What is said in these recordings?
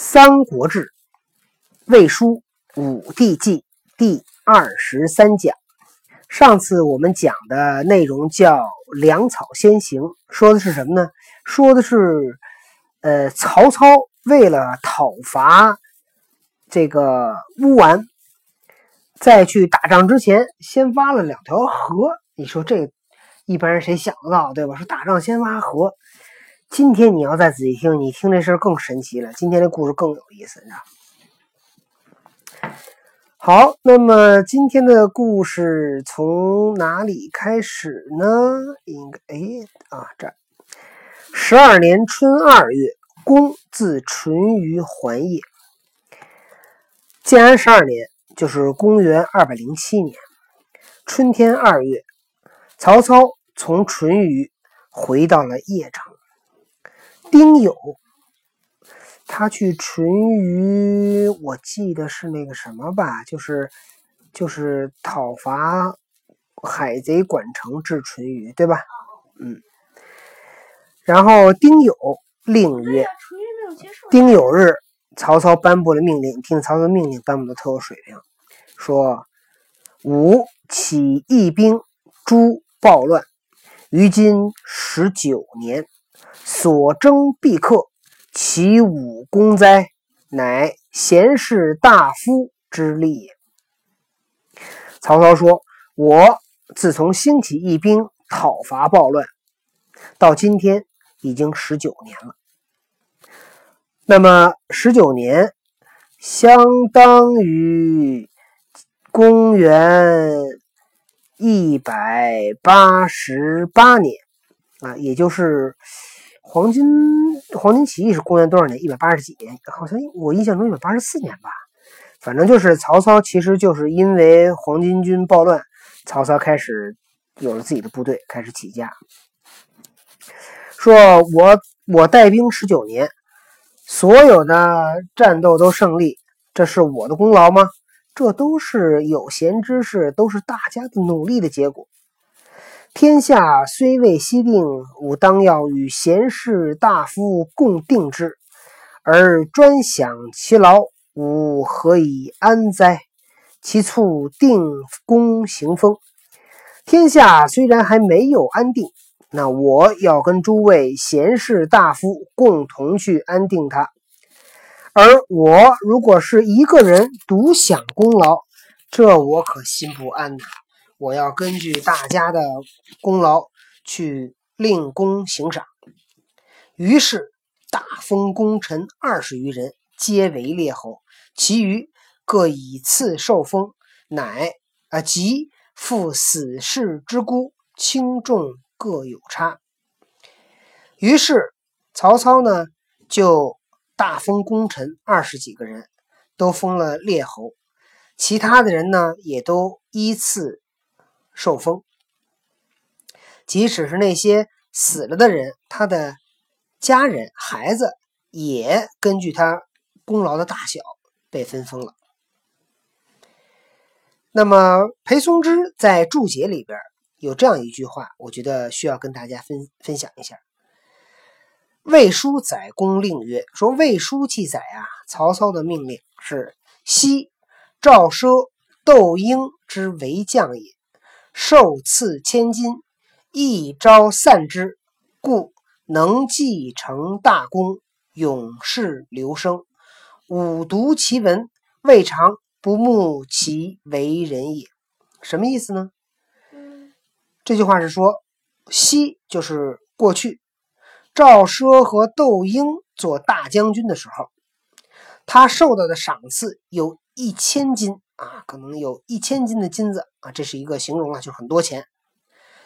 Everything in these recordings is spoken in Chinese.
三国志·魏书·武帝纪第二十三讲。上次我们讲的内容叫“粮草先行”，说的是什么呢？说的是，呃，曹操为了讨伐这个乌丸，在去打仗之前，先挖了两条河。你说这一般人谁想得到，对吧？说打仗先挖河。今天你要再仔细听，你听这事儿更神奇了。今天这故事更有意思，你知道？好，那么今天的故事从哪里开始呢？应该哎啊，这十二年春二月，公自淳于还业。建安十二年，就是公元二百零七年春天二月，曹操从淳于回到了邺城。丁酉，他去淳于，我记得是那个什么吧，就是就是讨伐海贼管城至淳于，对吧？嗯。然后丁酉令曰：“丁酉日，曹操颁布了命令。听曹操命令颁布的特有水平，说：‘吾起义兵诛暴乱，于今十九年。’”所征必克，其武功哉？乃贤士大夫之力也。曹操说：“我自从兴起义兵讨伐暴乱，到今天已经十九年了。那么十九年，相当于公元一百八十八年啊，也就是。”黄巾黄巾起义是公元多少年？一百八十几年？好像我印象中一百八十四年吧。反正就是曹操，其实就是因为黄巾军暴乱，曹操开始有了自己的部队，开始起家。说我我带兵十九年，所有的战斗都胜利，这是我的功劳吗？这都是有贤之士，都是大家的努力的结果。天下虽未息定，吾当要与贤士大夫共定之，而专享其劳，吾何以安哉？其促定公行风。天下虽然还没有安定，那我要跟诸位贤士大夫共同去安定它。而我如果是一个人独享功劳，这我可心不安呐。我要根据大家的功劳去令公行赏，于是大封功臣二十余人，皆为列侯，其余各以次受封，乃啊即赴死士之孤，轻重各有差。于是曹操呢就大封功臣二十几个人，都封了列侯，其他的人呢也都依次。受封，即使是那些死了的人，他的家人、孩子也根据他功劳的大小被分封了。那么，裴松之在注解里边有这样一句话，我觉得需要跟大家分分享一下。《魏书·载公令曰：“说魏书记载啊，曹操的命令是：昔赵奢、窦婴之为将也。”受赐千金，一朝散之，故能继承大功，永世留声。吾读其文，未尝不慕其为人也。什么意思呢？这句话是说，昔就是过去，赵奢和窦婴做大将军的时候，他受到的赏赐有一千金。啊，可能有一千斤的金子啊，这是一个形容啊，就很多钱。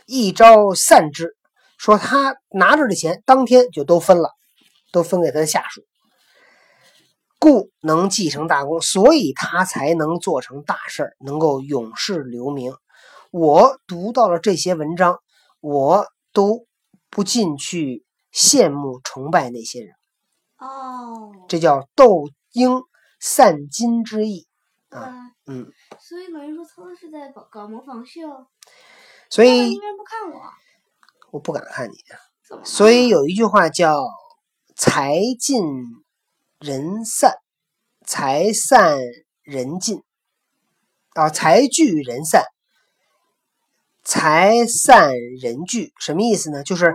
一朝散之，说他拿着的钱，当天就都分了，都分给他的下属，故能继承大功，所以他才能做成大事能够永世留名。我读到了这些文章，我都不禁去羡慕崇拜那些人。哦，这叫斗鹰散金之意啊。嗯，所以等于说他是在搞搞模仿秀，所以你为什么不看我？我不敢看你。所以有一句话叫“财尽人散，财散人尽。啊，财聚人散，财散人聚，什么意思呢？就是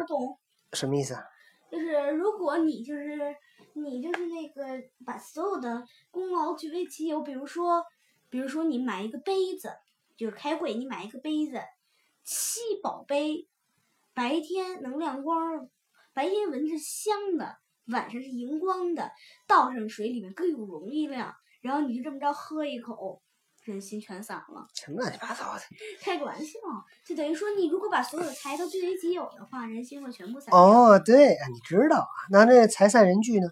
什么意思啊？就是如果你就是你就是那个把所有的功劳据为己有，比如说比如说你买一个杯子，就是开会你买一个杯子，七宝杯，白天能亮光，白天闻着香的，晚上是荧光的，倒上水里面更有容易亮，然后你就这么着喝一口。人心全散了，什么乱七八糟的？开个玩笑，就等于说你如果把所有的财都据为己有的话，人心会全部散。哦，对啊，你知道啊？那这财散人聚呢？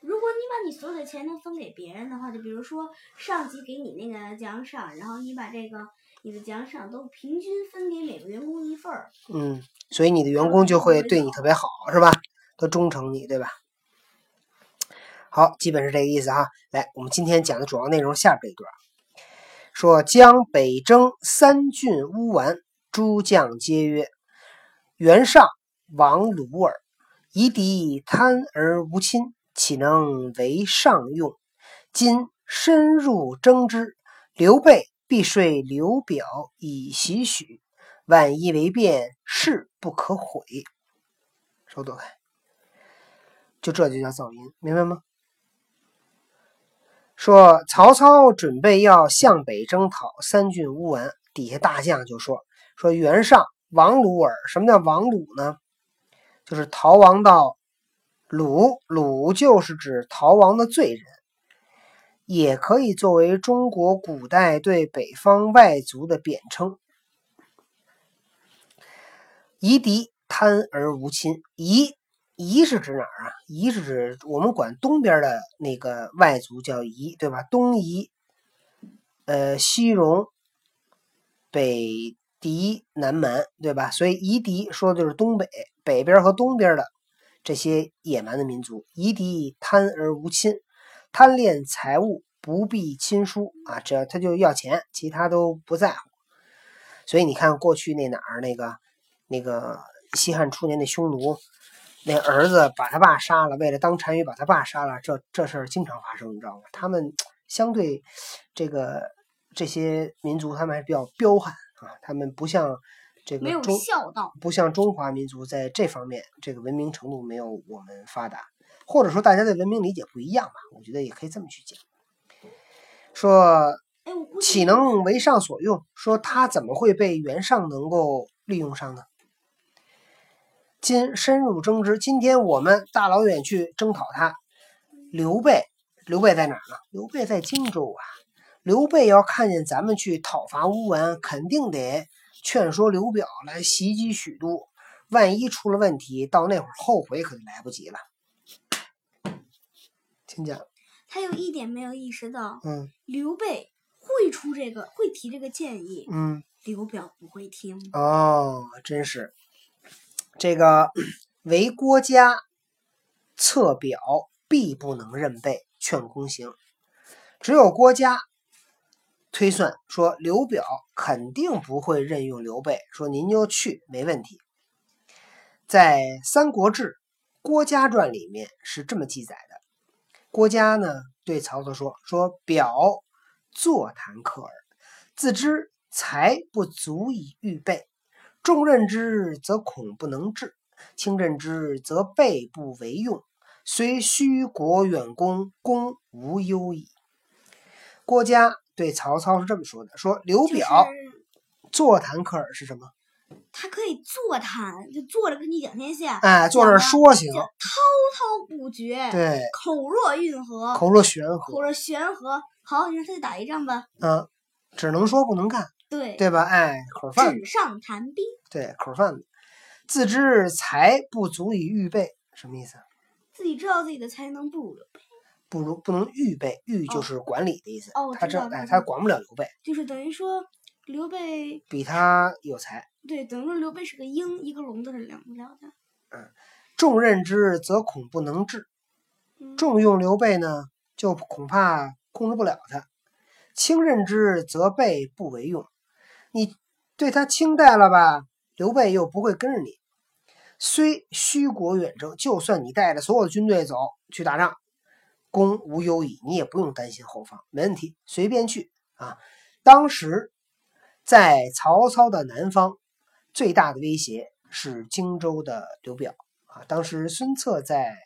如果你把你所有的钱都分给别人的话，就比如说上级给你那个奖赏，然后你把这个你的奖赏都平均分给每个员工一份儿。嗯，所以你的员工就会对你特别好，是吧？都忠诚你，对吧？好，基本是这个意思哈。来，我们今天讲的主要内容下边这一段。说将北征三郡乌丸，诸将皆曰：“袁尚王鲁尔，夷狄贪而无亲，岂能为上用？今深入征之，刘备必说刘表以袭许，万一为变，事不可毁。”手躲开，就这就叫噪音，明白吗？说曹操准备要向北征讨三郡乌丸，底下大将就说：“说袁尚王鲁尔。什么叫王鲁呢？就是逃亡到鲁，鲁就是指逃亡的罪人，也可以作为中国古代对北方外族的贬称。夷狄贪而无亲，夷。”夷是指哪儿啊？夷是指我们管东边的那个外族叫夷，对吧？东夷、呃西戎、北狄、南蛮，对吧？所以夷狄说的就是东北北边和东边的这些野蛮的民族。夷狄贪而无亲，贪恋财物，不避亲疏啊，只要他就要钱，其他都不在乎。所以你看过去那哪儿那个那个西汉初年的匈奴。那儿子把他爸杀了，为了当单于把他爸杀了，这这事儿经常发生，你知道吗？他们相对这个这些民族，他们还是比较彪悍啊，他们不像这个没有孝道，不像中华民族在这方面这个文明程度没有我们发达，或者说大家的文明理解不一样吧？我觉得也可以这么去讲，说岂能为上所用？说他怎么会被袁尚能够利用上呢？今深入争之，今天我们大老远去征讨他。刘备，刘备在哪儿呢？刘备在荆州啊。刘备要看见咱们去讨伐乌丸，肯定得劝说刘表来袭击许都。万一出了问题，到那会儿后悔可就来不及了。请讲。他有一点没有意识到，嗯，刘备会出这个，会提这个建议，嗯，刘表不会听。哦，真是。这个为郭嘉策表，必不能任备，劝公行。只有郭嘉推算说，刘表肯定不会任用刘备，说您就去没问题。在《三国志·郭嘉传》里面是这么记载的：郭嘉呢对曹操说：“说表坐谈客耳，自知才不足以预备。”重任之，则恐不能治；轻任之，则备不为用。虽虚国远攻，功无忧矣。郭嘉对曹操是这么说的：“说刘表坐谈客尔是什么？他可以坐谈，就坐着跟你讲天下。哎，坐着说行，滔滔不绝。对，口若运河，口若悬河，口若悬河。好，你让他再打一仗吧。嗯，只能说不能干。”对对吧？哎，口饭纸上谈兵。对，口饭子，自知才不足以预备，什么意思？自己知道自己的才能不如不如不能预备，预就是管理的意思。哦，他这哎，他管不了刘备，就是等于说刘备比他有才。对，等于说刘备是个鹰，一个笼子是养不了的。嗯，重任之则恐不能治，重用刘备呢，就恐怕控制不了他；轻任之则备不为用。你对他轻待了吧？刘备又不会跟着你。虽虚国远征，就算你带着所有的军队走去打仗，公无忧矣，你也不用担心后方，没问题，随便去啊。当时在曹操的南方，最大的威胁是荆州的刘表啊。当时孙策在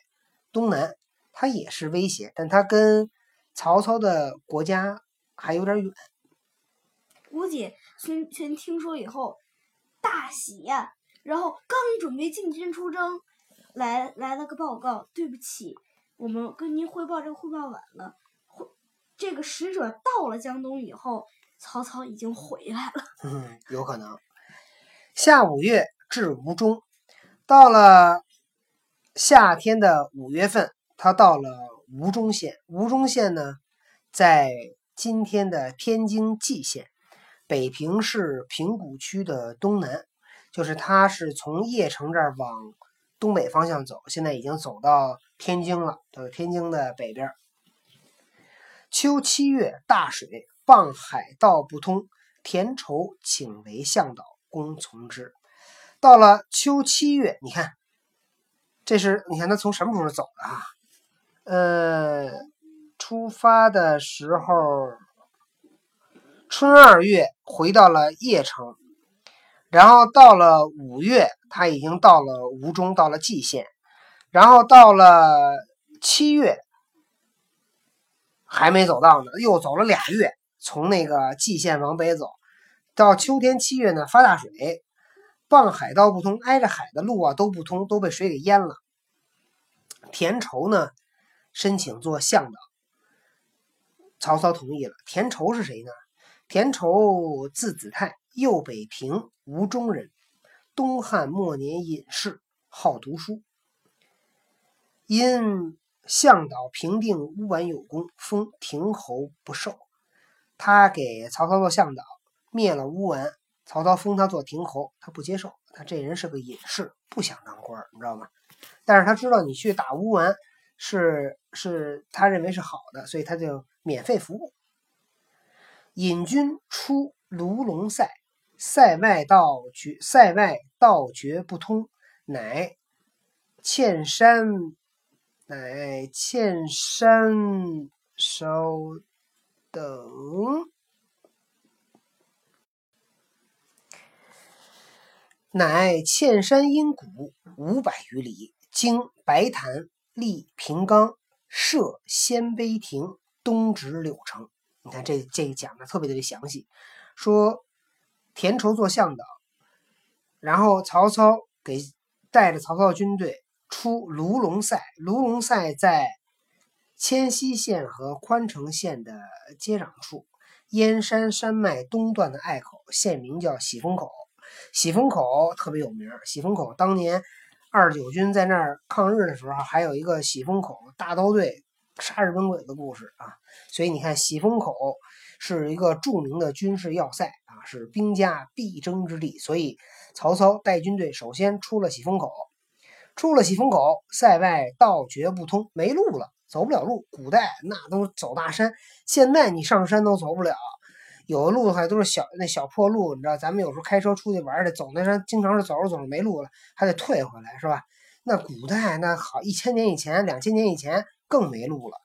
东南，他也是威胁，但他跟曹操的国家还有点远。估计孙权听说以后大喜呀，然后刚准备进军出征，来来了个报告，对不起，我们跟您汇报这个汇报晚了。汇这个使者到了江东以后，曹操已经回来了。嗯，有可能。夏五月至吴中，到了夏天的五月份，他到了吴中县。吴中县呢，在今天的天津蓟县。北平市平谷区的东南，就是他是从邺城这儿往东北方向走，现在已经走到天津了，到天津的北边。秋七月，大水，傍海道不通，田畴请为向导，公从之。到了秋七月，你看，这是你看他从什么时候走的啊？呃，出发的时候。春二月回到了邺城，然后到了五月，他已经到了吴中，到了蓟县，然后到了七月还没走到呢，又走了俩月，从那个蓟县往北走，到秋天七月呢发大水，傍海道不通，挨着海的路啊都不通，都被水给淹了。田畴呢申请做向导，曹操同意了。田畴是谁呢？田畴，字子泰，右北平吴中人。东汉末年隐士，好读书。因向导平定乌丸有功，封亭侯不受。他给曹操做向导，灭了乌丸，曹操封他做亭侯，他不接受。他这人是个隐士，不想当官，你知道吗？但是他知道你去打乌丸是是他认为是好的，所以他就免费服务。引军出卢龙塞，塞外道绝，塞外道绝不通，乃欠山，乃欠山稍等，乃欠山阴谷五百余里，经白潭，历平冈，设鲜卑亭，东直柳城。你看这这讲的特别特别详细，说田畴做向导，然后曹操给带着曹操军队出卢龙塞，卢龙塞在迁西县和宽城县的接壤处，燕山山脉东段的隘口，县名叫喜峰口。喜峰口特别有名，喜峰口当年二十九军在那儿抗日的时候，还有一个喜峰口大刀队。杀日本鬼的故事啊，所以你看喜峰口是一个著名的军事要塞啊，是兵家必争之地。所以曹操带军队首先出了喜峰口，出了喜峰口，塞外道绝不通，没路了，走不了路。古代那都走大山，现在你上山都走不了，有的路的话都是小那小破路，你知道，咱们有时候开车出去玩的，走那山经常是走着走着没路了，还得退回来，是吧？那古代那好，一千年以前、两千年以前。更没路了，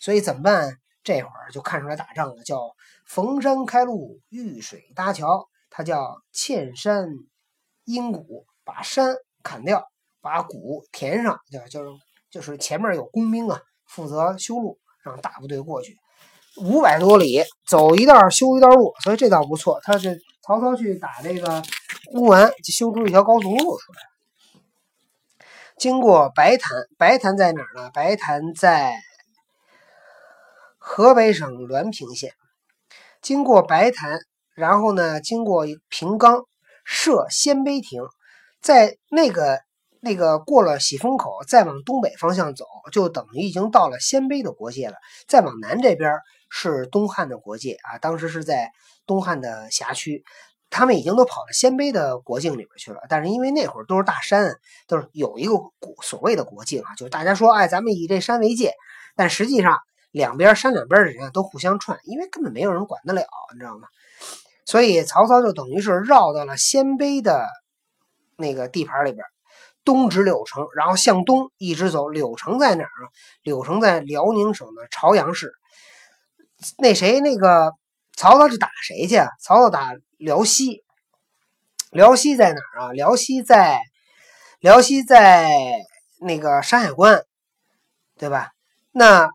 所以怎么办？这会儿就看出来打仗了，叫逢山开路，遇水搭桥。它叫堑山阴谷，把山砍掉，把谷填上，就就是就是前面有工兵啊，负责修路，让大部队过去。五百多里，走一道修一道路，所以这倒不错。他这曹操去打这个乌丸，就修出一条高速路出来。经过白潭，白潭在哪儿呢？白潭在河北省滦平县。经过白潭，然后呢，经过平冈，设鲜卑亭，在那个那个过了喜峰口，再往东北方向走，就等于已经到了鲜卑的国界了。再往南这边是东汉的国界啊，当时是在东汉的辖区。他们已经都跑到鲜卑的国境里边去了，但是因为那会儿都是大山，都是有一个所谓的国境啊，就是大家说，哎，咱们以这山为界，但实际上两边山两边的人都互相串，因为根本没有人管得了，你知道吗？所以曹操就等于是绕到了鲜卑的那个地盘里边，东直柳城，然后向东一直走。柳城在哪儿啊？柳城在辽宁省的朝阳市。那谁，那个曹操是打谁去？曹操打辽西。辽西在哪儿啊？辽西在辽西在那个山海关，对吧？那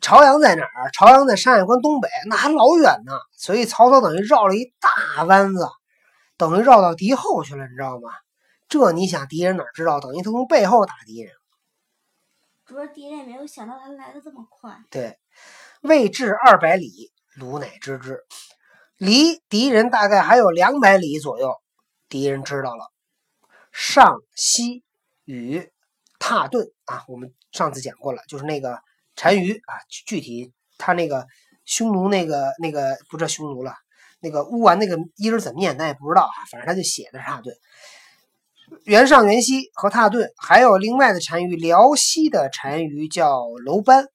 朝阳在哪儿？朝阳在山海关东北，那还老远呢。所以曹操等于绕了一大弯子，等于绕到敌后去了，你知道吗？这你想敌人哪知道？等于他从背后打敌人。主要敌人也没有想到他来的这么快。对，未至二百里，鲁乃知之。离敌人大概还有两百里左右，敌人知道了。上西与踏顿啊，我们上次讲过了，就是那个单于啊，具体他那个匈奴那个那个不知道匈奴了，那个乌丸那个音怎么念咱也不知道啊，反正他就写的是踏顿。袁尚、袁熙和踏顿，还有另外的单于，辽西的单于叫楼班。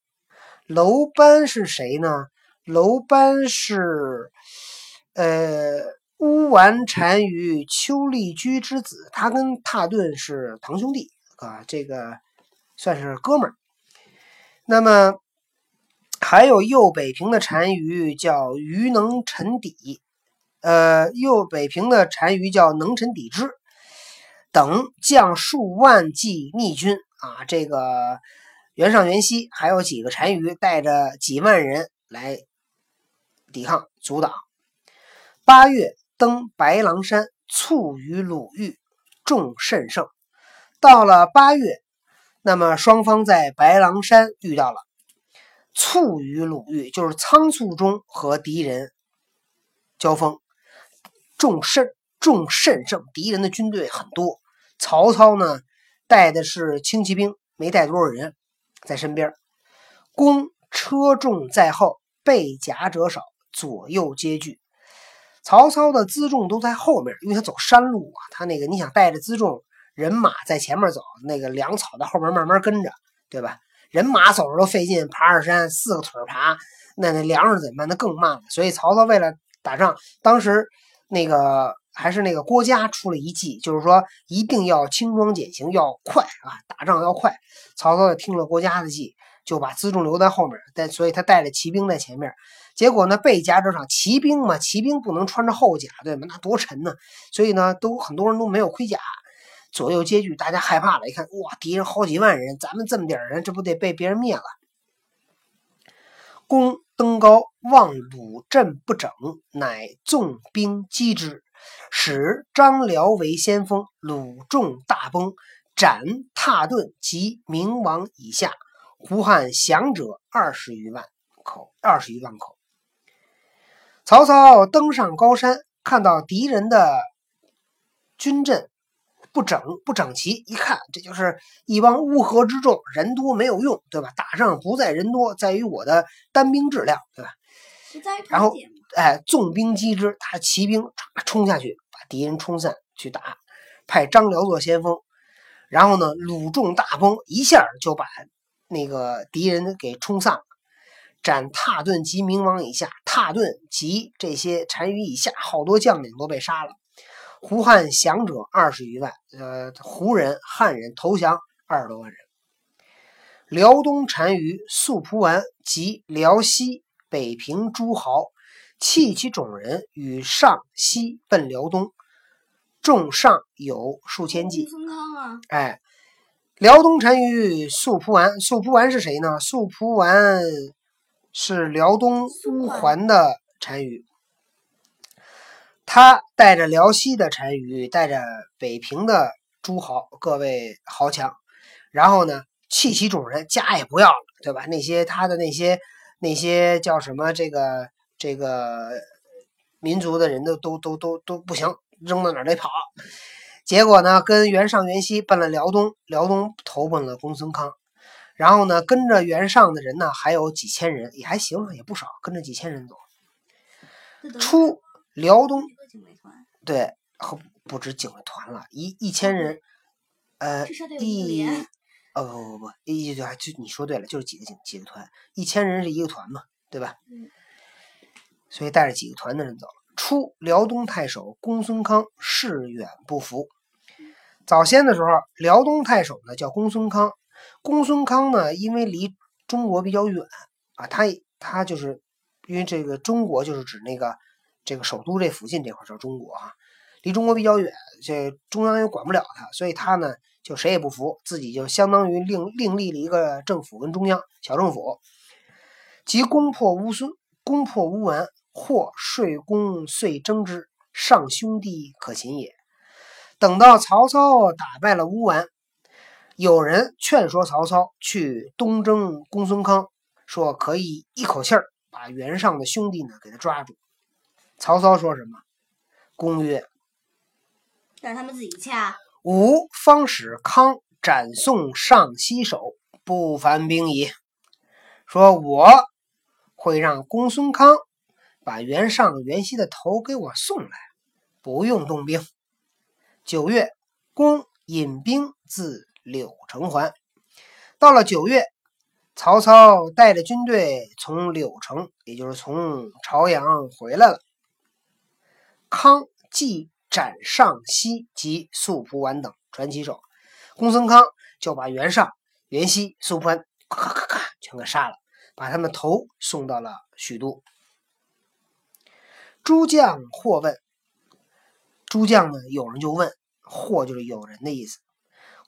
楼班是谁呢？楼班是呃乌丸单于丘利居之子，他跟踏顿是堂兄弟啊，这个算是哥们儿。那么还有右北平的单于叫于能臣底，呃，右北平的单于叫能臣底之。等将数万计逆军啊，这个袁尚、袁熙还有几个单于带着几万人来抵抗阻挡。八月登白狼山，卒于鲁豫，众甚盛。到了八月，那么双方在白狼山遇到了，卒于鲁豫，就是仓促中和敌人交锋，众甚众甚盛，敌人的军队很多。曹操呢，带的是轻骑兵，没带多少人，在身边。弓车重在后，背甲者少，左右皆惧。曹操的辎重都在后面，因为他走山路啊，他那个你想带着辎重，人马在前面走，那个粮草在后面慢慢跟着，对吧？人马走着都费劲，爬着山，四个腿爬，那那粮食怎么办？那更慢了。所以曹操为了打仗，当时那个。还是那个郭嘉出了一计，就是说一定要轻装简行，要快啊，打仗要快。曹操听了郭嘉的计，就把辎重留在后面，但所以他带着骑兵在前面。结果呢，被夹着上，骑兵嘛，骑兵不能穿着厚甲，对吗？那多沉呢。所以呢，都很多人都没有盔甲，左右皆惧，大家害怕了。一看，哇，敌人好几万人，咱们这么点人，这不得被别人灭了？公登高望鲁阵不整，乃纵兵击之。使张辽为先锋，鲁众大崩，斩踏顿及明王以下，胡汉降者二十余万口，二十余万口。曹操登上高山，看到敌人的军阵不整不整齐，一看这就是一帮乌合之众，人多没有用，对吧？打仗不在人多，在于我的单兵质量，对吧？然后，哎，纵兵击之，他骑兵冲下去。把敌人冲散去打，派张辽做先锋，然后呢，鲁众大崩，一下就把那个敌人给冲散了，斩踏顿及明王以下，踏顿及这些单于以下好多将领都被杀了。胡汉降者二十余万，呃，胡人、汉人投降二十多万人。辽东单于素蒲丸及辽西、北平诸豪。弃其种人，与上西奔辽东，众上有数千计。哎，辽东单于素蒲丸，素蒲丸是谁呢？素蒲丸是辽东乌桓的单于，他带着辽西的单于，带着北平的诸豪各位豪强，然后呢，弃其种人，家也不要了，对吧？那些他的那些那些叫什么这个？这个民族的人都都都都都不行，扔到哪得跑。结果呢，跟袁尚、袁熙奔了辽东，辽东投奔了公孙康。然后呢，跟着袁尚的人呢，还有几千人，也还行，也不少，跟着几千人走。出辽东，对，不止警卫团了，一一千人，呃，一，哦不不不，一就就你说对了，就是几个警几个团，一千人是一个团嘛，对吧？所以带着几个团的人走了。初，辽东太守公孙康誓远不服。早先的时候，辽东太守呢叫公孙康。公孙康呢，因为离中国比较远啊，他他就是因为这个中国就是指那个这个首都这附近这块叫中国啊，离中国比较远，这中央又管不了他，所以他呢就谁也不服，自己就相当于另另立了一个政府跟中央小政府，即攻破乌孙，攻破乌丸，或税公遂征之，上兄弟可擒也。等到曹操打败了乌丸。有人劝说曹操去东征公孙康，说可以一口气儿把袁尚的兄弟呢给他抓住。曹操说什么？公曰：“让他们自己掐。吾方使康斩送上西首，不烦兵矣。”说我会让公孙康把袁尚、袁熙的头给我送来，不用动兵。九月，公引兵自。柳城还，到了九月，曹操带着军队从柳城，也就是从朝阳回来了。康即斩上西及宿蒲丸等传奇手，公孙康就把袁尚、袁熙、宿蒲丸咔咔咔咔全给杀了，把他们头送到了许都。诸将或问，诸将呢？有人就问，或就是有人的意思。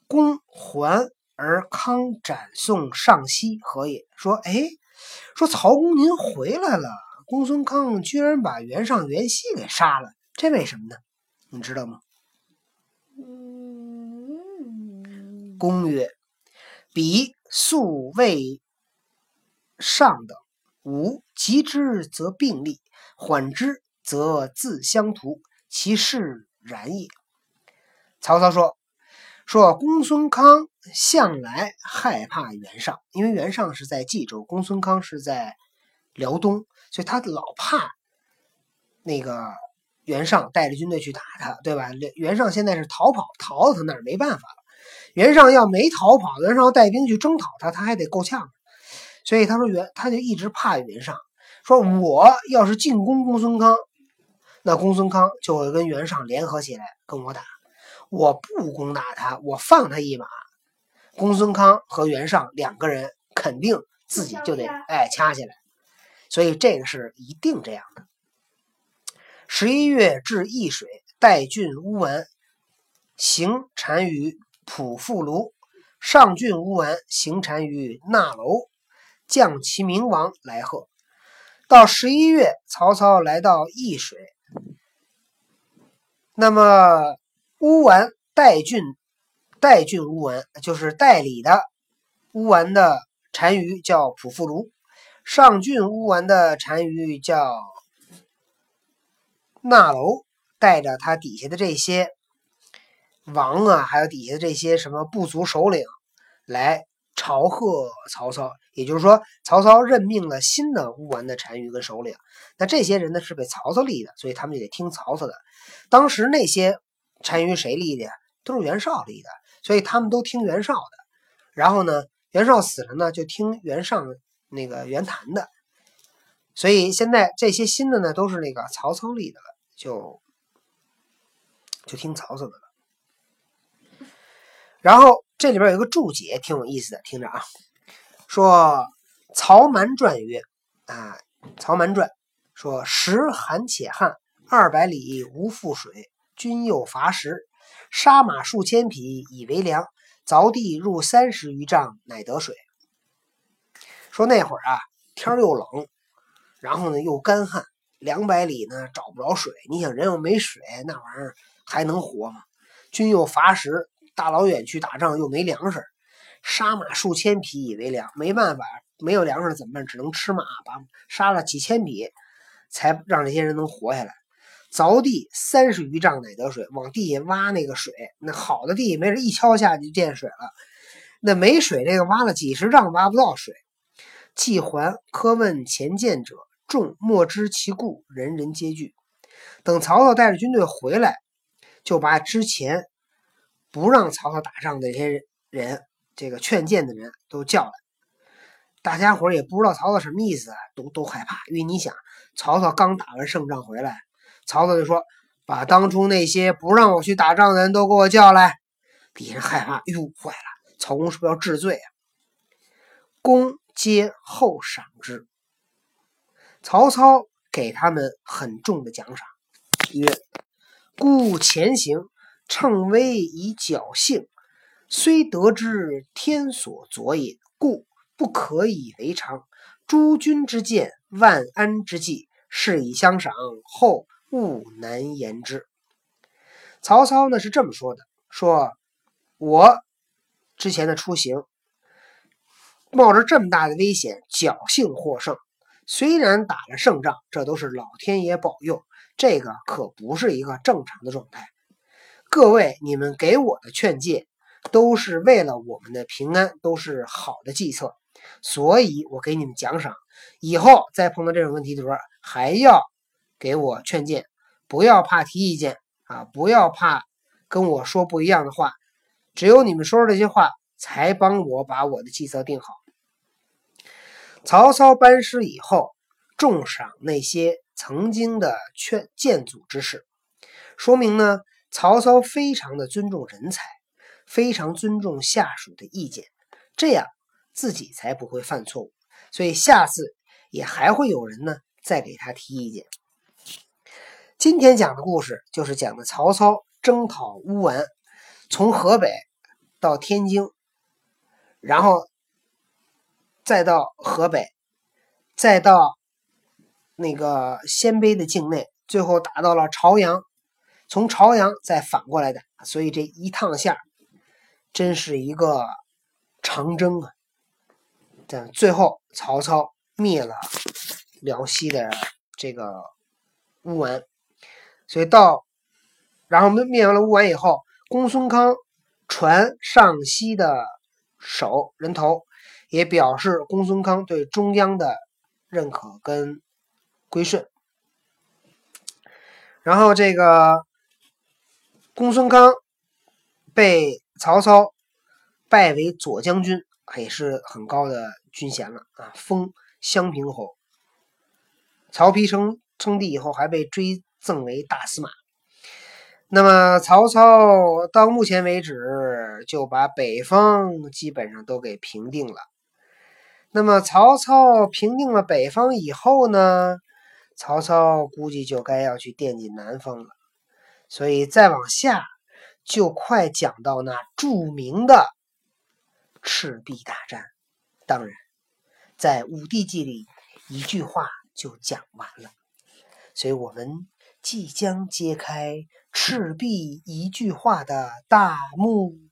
公还而康斩送上西何也？说，哎，说曹公您回来了，公孙康居然把袁尚、袁熙给杀了，这为什么呢？你知道吗？公曰：彼素未上等，吾及之则并立，缓之则自相图，其势然也。曹操说。说公孙康向来害怕袁尚，因为袁尚是在冀州，公孙康是在辽东，所以他老怕那个袁尚带着军队去打他，对吧？袁尚现在是逃跑，逃到他那儿没办法了。袁尚要没逃跑，袁尚要带兵去征讨他，他还得够呛。所以他说袁，他就一直怕袁尚。说我要是进攻公孙康，那公孙康就会跟袁尚联合起来跟我打。我不攻打他，我放他一马，公孙康和袁尚两个人肯定自己就得哎掐起来，所以这个是一定这样的。十一月至易水，代郡乌丸行单于普富卢，上郡乌丸行单于纳楼，将其明王来贺。到十一月，曹操来到易水，那么。乌丸代郡，代郡乌丸就是代理的乌丸的单于叫普富卢，上郡乌丸的单于叫纳楼，带着他底下的这些王啊，还有底下的这些什么部族首领来朝贺曹操。也就是说，曹操任命了新的乌丸的单于跟首领，那这些人呢是被曹操立的，所以他们就得听曹操的。当时那些。单于谁立的？都是袁绍立的，所以他们都听袁绍的。然后呢，袁绍死了呢，就听袁尚那个袁谭的。所以现在这些新的呢，都是那个曹操立的了，就就听曹操的了。然后这里边有个注解，挺有意思的，听着啊，说《曹瞒传》曰：“啊，《曹瞒传》说时寒且旱，二百里无复水。”君又伐食，杀马数千匹以为粮，凿地入三十余丈，乃得水。说那会儿啊，天又冷，然后呢又干旱，两百里呢找不着水。你想人又没水，那玩意儿还能活吗？君又伐食，大老远去打仗又没粮食，杀马数千匹以为粮，没办法，没有粮食怎么办？只能吃马，把杀了几千匹，才让这些人能活下来。凿地三十余丈乃得水，往地下挖那个水，那好的地没人一敲下去就见水了。那没水，这个挖了几十丈挖不到水。季还苛问前见者，众莫知其故，人人皆惧。等曹操带着军队回来，就把之前不让曹操打仗的这些人，这个劝谏的人都叫来。大家伙也不知道曹操什么意思，都都害怕，因为你想，曹操刚打完胜仗回来。曹操就说：“把当初那些不让我去打仗的人都给我叫来，底下人害怕，哟，坏了，曹公是不是要治罪啊？公皆厚赏之。曹操给他们很重的奖赏，曰：“故前行，乘危以侥幸，虽得之天所佐也，故不可以为常。诸君之见，万安之计，是以相赏，后勿难言之。”曹操呢是这么说的：“说我之前的出行，冒着这么大的危险，侥幸获胜。”虽然打了胜仗，这都是老天爷保佑，这个可不是一个正常的状态。各位，你们给我的劝诫都是为了我们的平安，都是好的计策，所以我给你们奖赏。以后再碰到这种问题的时候，还要给我劝谏，不要怕提意见啊，不要怕跟我说不一样的话。只有你们说出这些话，才帮我把我的计策定好。曹操班师以后，重赏那些曾经的劝谏阻之士，说明呢，曹操非常的尊重人才，非常尊重下属的意见，这样自己才不会犯错误。所以下次也还会有人呢再给他提意见。今天讲的故事就是讲的曹操征讨乌丸，从河北到天津，然后。再到河北，再到那个鲜卑的境内，最后打到了朝阳，从朝阳再反过来的，所以这一趟线真是一个长征啊！但最后曹操灭了辽西的这个乌丸，所以到然后灭完了乌丸以后，公孙康传上西的首人头。也表示公孙康对中央的认可跟归顺。然后这个公孙康被曹操拜为左将军，也是很高的军衔了啊，封襄平侯。曹丕称称帝以后，还被追赠为大司马。那么曹操到目前为止就把北方基本上都给平定了。那么曹操平定了北方以后呢？曹操估计就该要去惦记南方了，所以再往下就快讲到那著名的赤壁大战。当然，在《武帝纪》里一句话就讲完了，所以我们即将揭开赤壁一句话的大幕。